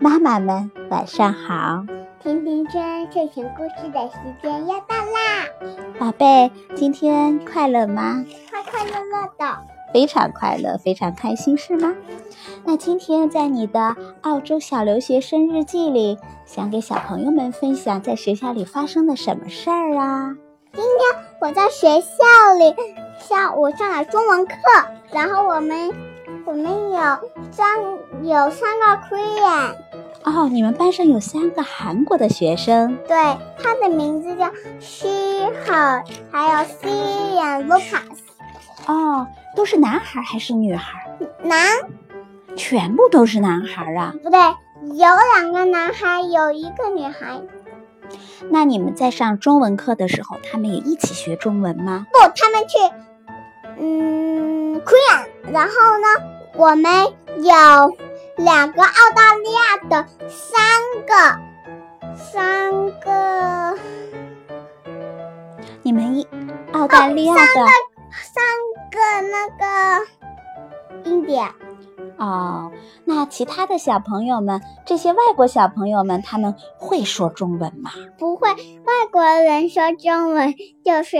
妈妈们晚上好。甜甜圈睡前故事的时间要到啦，宝贝，今天快乐吗？快快乐乐的。非常快乐，非常开心，是吗？那今天在你的澳洲小留学生日记里，想给小朋友们分享在学校里发生的什么事儿啊？今天我在学校里下午上了中文课，然后我们我们有三有三个 Korean，哦，你们班上有三个韩国的学生，对，他的名字叫 She、Her，还有 and Lucas。哦，都是男孩还是女孩？男，全部都是男孩啊？不对，有两个男孩，有一个女孩。那你们在上中文课的时候，他们也一起学中文吗？不，他们去，嗯，Korean。然后呢，我们有两个澳大利亚的，三个，三个，你们一澳大利亚的。三个那个印第安哦，那其他的小朋友们，这些外国小朋友们，他们会说中文吗？不会，外国人说中文就是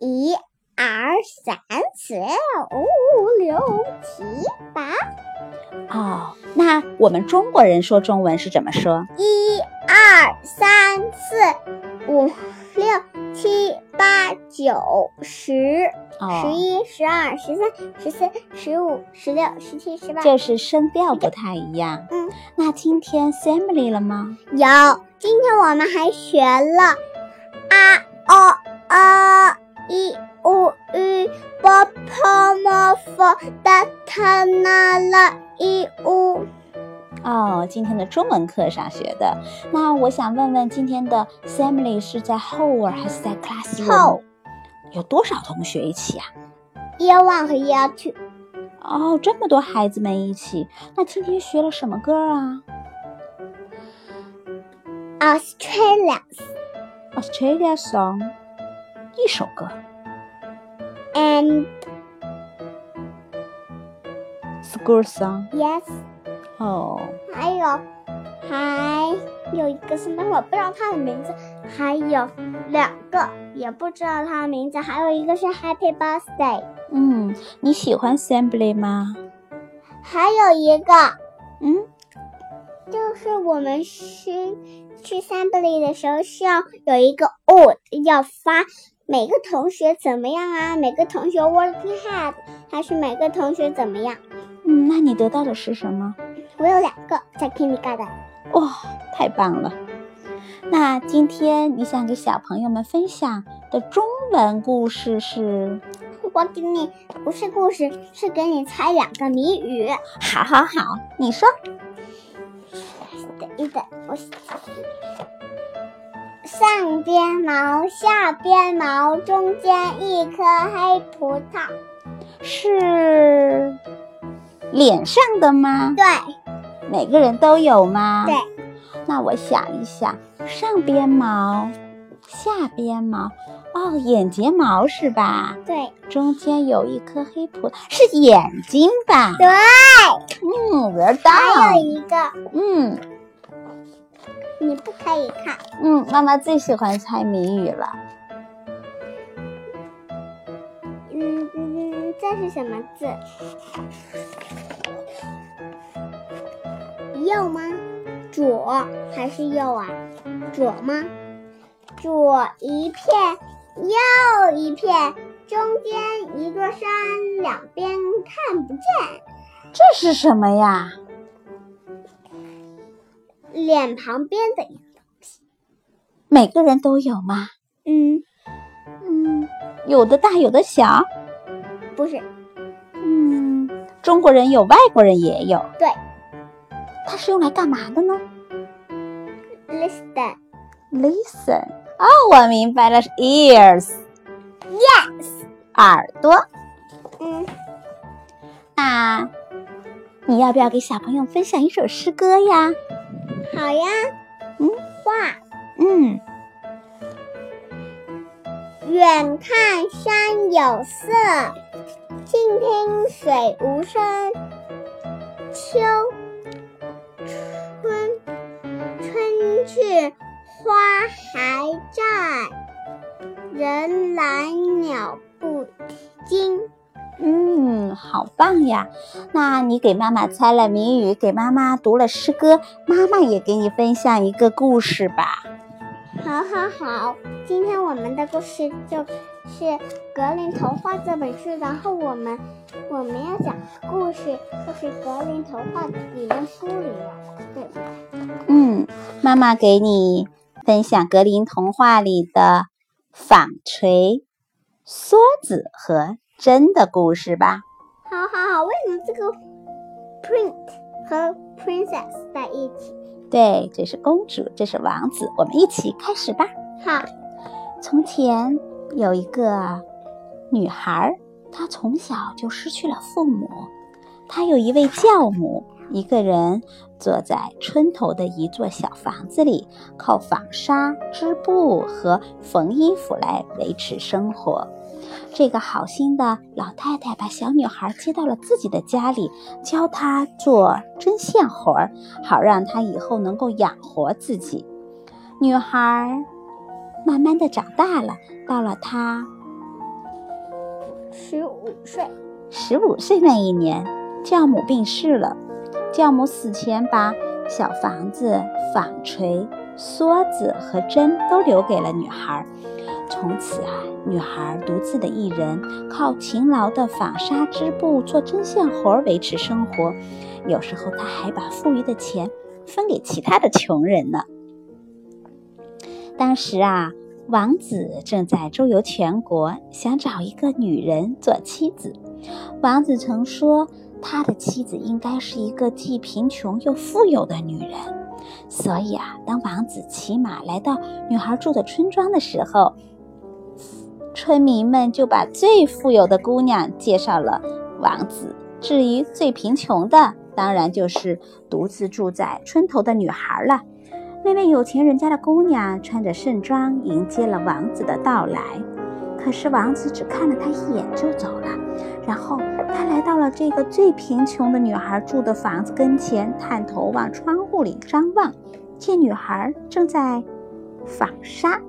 一、二、三、四、五、六、七、八。哦，那我们中国人说中文是怎么说？一、二、三、四、五、六、七、八、九、十。十一、十二、十三、十四、十五、十六、十七、十八，就是声调不太一样。嗯，那今天 assembly 了吗？有，今天我们还学了啊哦啊一五一波波摩佛哒他那了一五。哦，今天的中文课上学的。那我想问问，今天的 family 是在 hall 还是在 classroom？有多少同学一起啊？Year One 和 Year Two。哦，这么多孩子们一起。那今天学了什么歌啊？Australia's。Australia song，一首歌。And school song。Yes。哦。还有，还有一个什么？我不知道它的名字。还有两个，也不知道他的名字。还有一个是 Happy Birthday。嗯，你喜欢 Assembly 吗？还有一个，嗯，就是我们去去 Assembly 的时候，需要有一个 Odd 要发每个同学怎么样啊？每个同学 working hard，还是每个同学怎么样？嗯，那你得到的是什么？我有两个在 Kindergarten。哇，太棒了！那今天你想给小朋友们分享的中文故事是？我给你不是故事，是给你猜两个谜语。好，好，好，你说。等一等，我上边毛，下边毛，中间一颗黑葡萄，是脸上的吗？对。每个人都有吗？对。那我想一想。上边毛，下边毛，哦，眼睫毛是吧？对。中间有一颗黑葡萄，是眼睛吧？对。嗯，我知道。还有一个，嗯，你不可以看。嗯，妈妈最喜欢猜谜语了。嗯嗯，这是什么字？右吗？左还是右啊？左吗？左一片，右一片，中间一座山，两边看不见。这是什么呀？脸旁边的一个东西。每个人都有吗？嗯嗯，有的大，有的小。不是。嗯，中国人有，外国人也有。对。它是用来干嘛的呢？Listen。Listen，哦，我明白了，是 ears。Yes，耳朵。嗯，那你要不要给小朋友分享一首诗歌呀？好呀。嗯，画。嗯。远看山有色，近听水无声。秋，呀。那你给妈妈猜了谜语，给妈妈读了诗歌，妈妈也给你分享一个故事吧。好，好，好。今天我们的故事就是《格林童话》这本书，然后我们我们要讲故事，就是《格林童话》里面书里的，对不对？嗯，妈妈给你分享《格林童话》里的纺锤、梭子和针的故事吧。好，好，好。为什么这个 print 和 princess 在一起？对，这是公主，这是王子。我们一起开始吧。好。从前有一个女孩，她从小就失去了父母。她有一位教母，一个人坐在村头的一座小房子里，靠纺纱、织布和缝衣服来维持生活。这个好心的老太太把小女孩接到了自己的家里，教她做针线活儿，好让她以后能够养活自己。女孩慢慢的长大了，到了她十五岁，十五岁那一年，教母病逝了。教母死前把小房子、纺锤、梭子和针都留给了女孩。从此啊，女孩独自的一人，靠勤劳的纺纱织布、做针线活维持生活。有时候，她还把富裕的钱分给其他的穷人呢。当时啊，王子正在周游全国，想找一个女人做妻子。王子曾说，他的妻子应该是一个既贫穷又富有的女人。所以啊，当王子骑马来到女孩住的村庄的时候，村民们就把最富有的姑娘介绍了王子，至于最贫穷的，当然就是独自住在村头的女孩了。那位有钱人家的姑娘穿着盛装迎接了王子的到来，可是王子只看了她一眼就走了。然后他来到了这个最贫穷的女孩住的房子跟前，探头往窗户里张望，见女孩正在纺纱。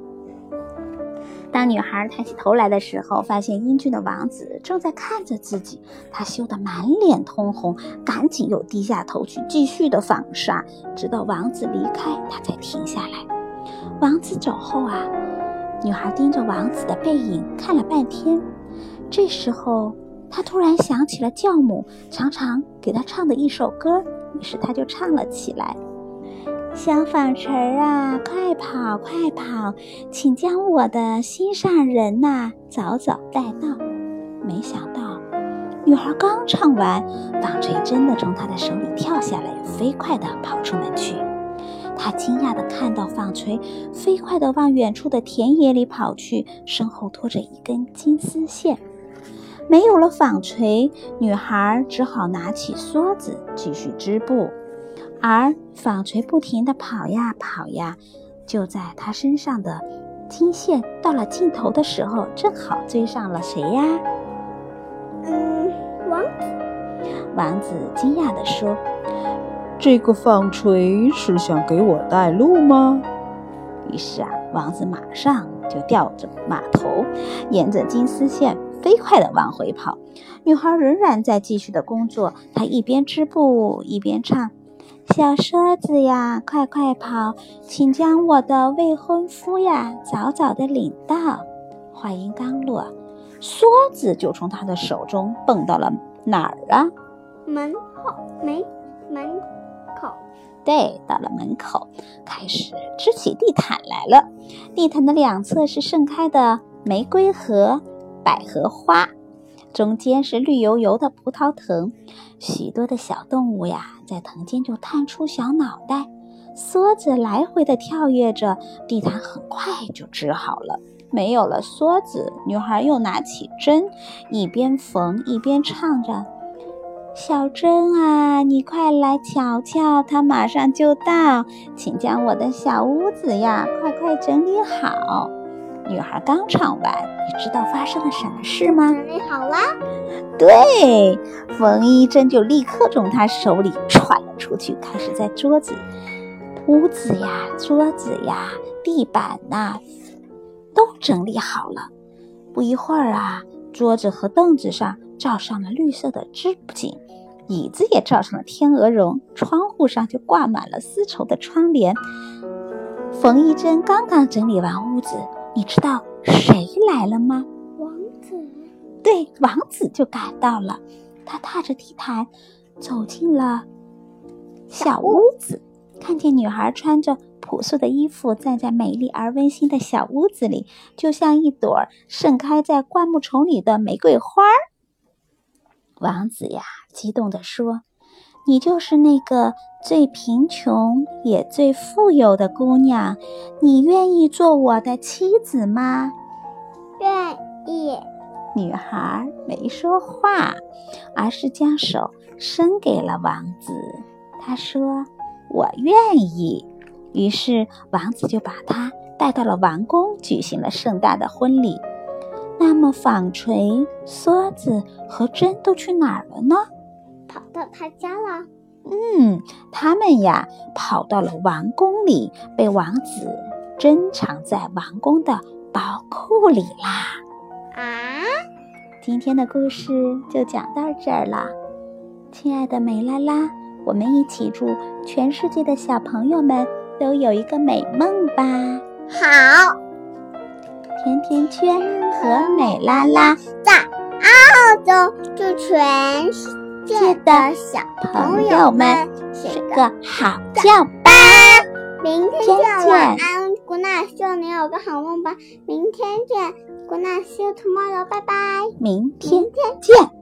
当女孩抬起头来的时候，发现英俊的王子正在看着自己，她羞得满脸通红，赶紧又低下头去继续的纺纱，直到王子离开，她才停下来。王子走后啊，女孩盯着王子的背影看了半天，这时候她突然想起了教母常常给她唱的一首歌，于是她就唱了起来。小纺锤儿啊，快跑快跑，请将我的心上人呐早早带到。没想到，女孩刚唱完，纺锤真的从她的手里跳下来，飞快地跑出门去。她惊讶地看到纺锤飞快地往远处的田野里跑去，身后拖着一根金丝线。没有了纺锤，女孩只好拿起梭子继续织布。而纺锤不停地跑呀跑呀，就在他身上的金线到了尽头的时候，正好追上了谁呀？嗯，王子。王子惊讶地说：“这个纺锤是想给我带路吗？”于是啊，王子马上就吊着马头，沿着金丝线飞快地往回跑。女孩仍然在继续的工作，她一边织布一边唱。小梭子呀，快快跑，请将我的未婚夫呀早早的领到。话音刚落，梭子就从他的手中蹦到了哪儿啊？门后，门门口。对，到了门口，开始织起地毯来了。地毯的两侧是盛开的玫瑰和百合花。中间是绿油油的葡萄藤，许多的小动物呀，在藤间就探出小脑袋。梭子来回的跳跃着，地毯很快就织好了。没有了梭子，女孩又拿起针，一边缝一边唱着：“小针啊，你快来瞧瞧，它马上就到，请将我的小屋子呀，快快整理好。”女孩刚唱完，你知道发生了什么事吗？整理好了。对，缝衣针就立刻从她手里窜了出去，开始在桌子、屋子呀、桌子呀、地板呐，都整理好了。不一会儿啊，桌子和凳子上罩上了绿色的织布锦，椅子也罩上了天鹅绒，窗户上就挂满了丝绸的窗帘。冯一珍刚刚整理完屋子，你知道谁来了吗？王子，对，王子就赶到了。他踏着地毯走进了小屋子，看见女孩穿着朴素的衣服站在美丽而温馨的小屋子里，就像一朵盛开在灌木丛里的玫瑰花儿。王子呀，激动地说：“你就是那个最贫穷也最富有的姑娘，你愿意做我的妻子吗？”愿意。女孩没说话，而是将手伸给了王子。她说：“我愿意。”于是王子就把她带到了王宫，举行了盛大的婚礼。那么，纺锤、梭子和针都去哪儿了呢？跑到他家了。嗯，他们呀，跑到了王宫里，被王子珍藏在王宫的宝库里啦。啊，今天的故事就讲到这儿了，亲爱的美拉拉，我们一起祝全世界的小朋友们都有一个美梦吧！好，甜甜圈和美拉拉在澳洲祝全世界的小朋友们睡个好觉吧！明天见，晚安 night，希望你有个好梦吧。明天见。Good night, see you tomorrow. 拜拜。明天见。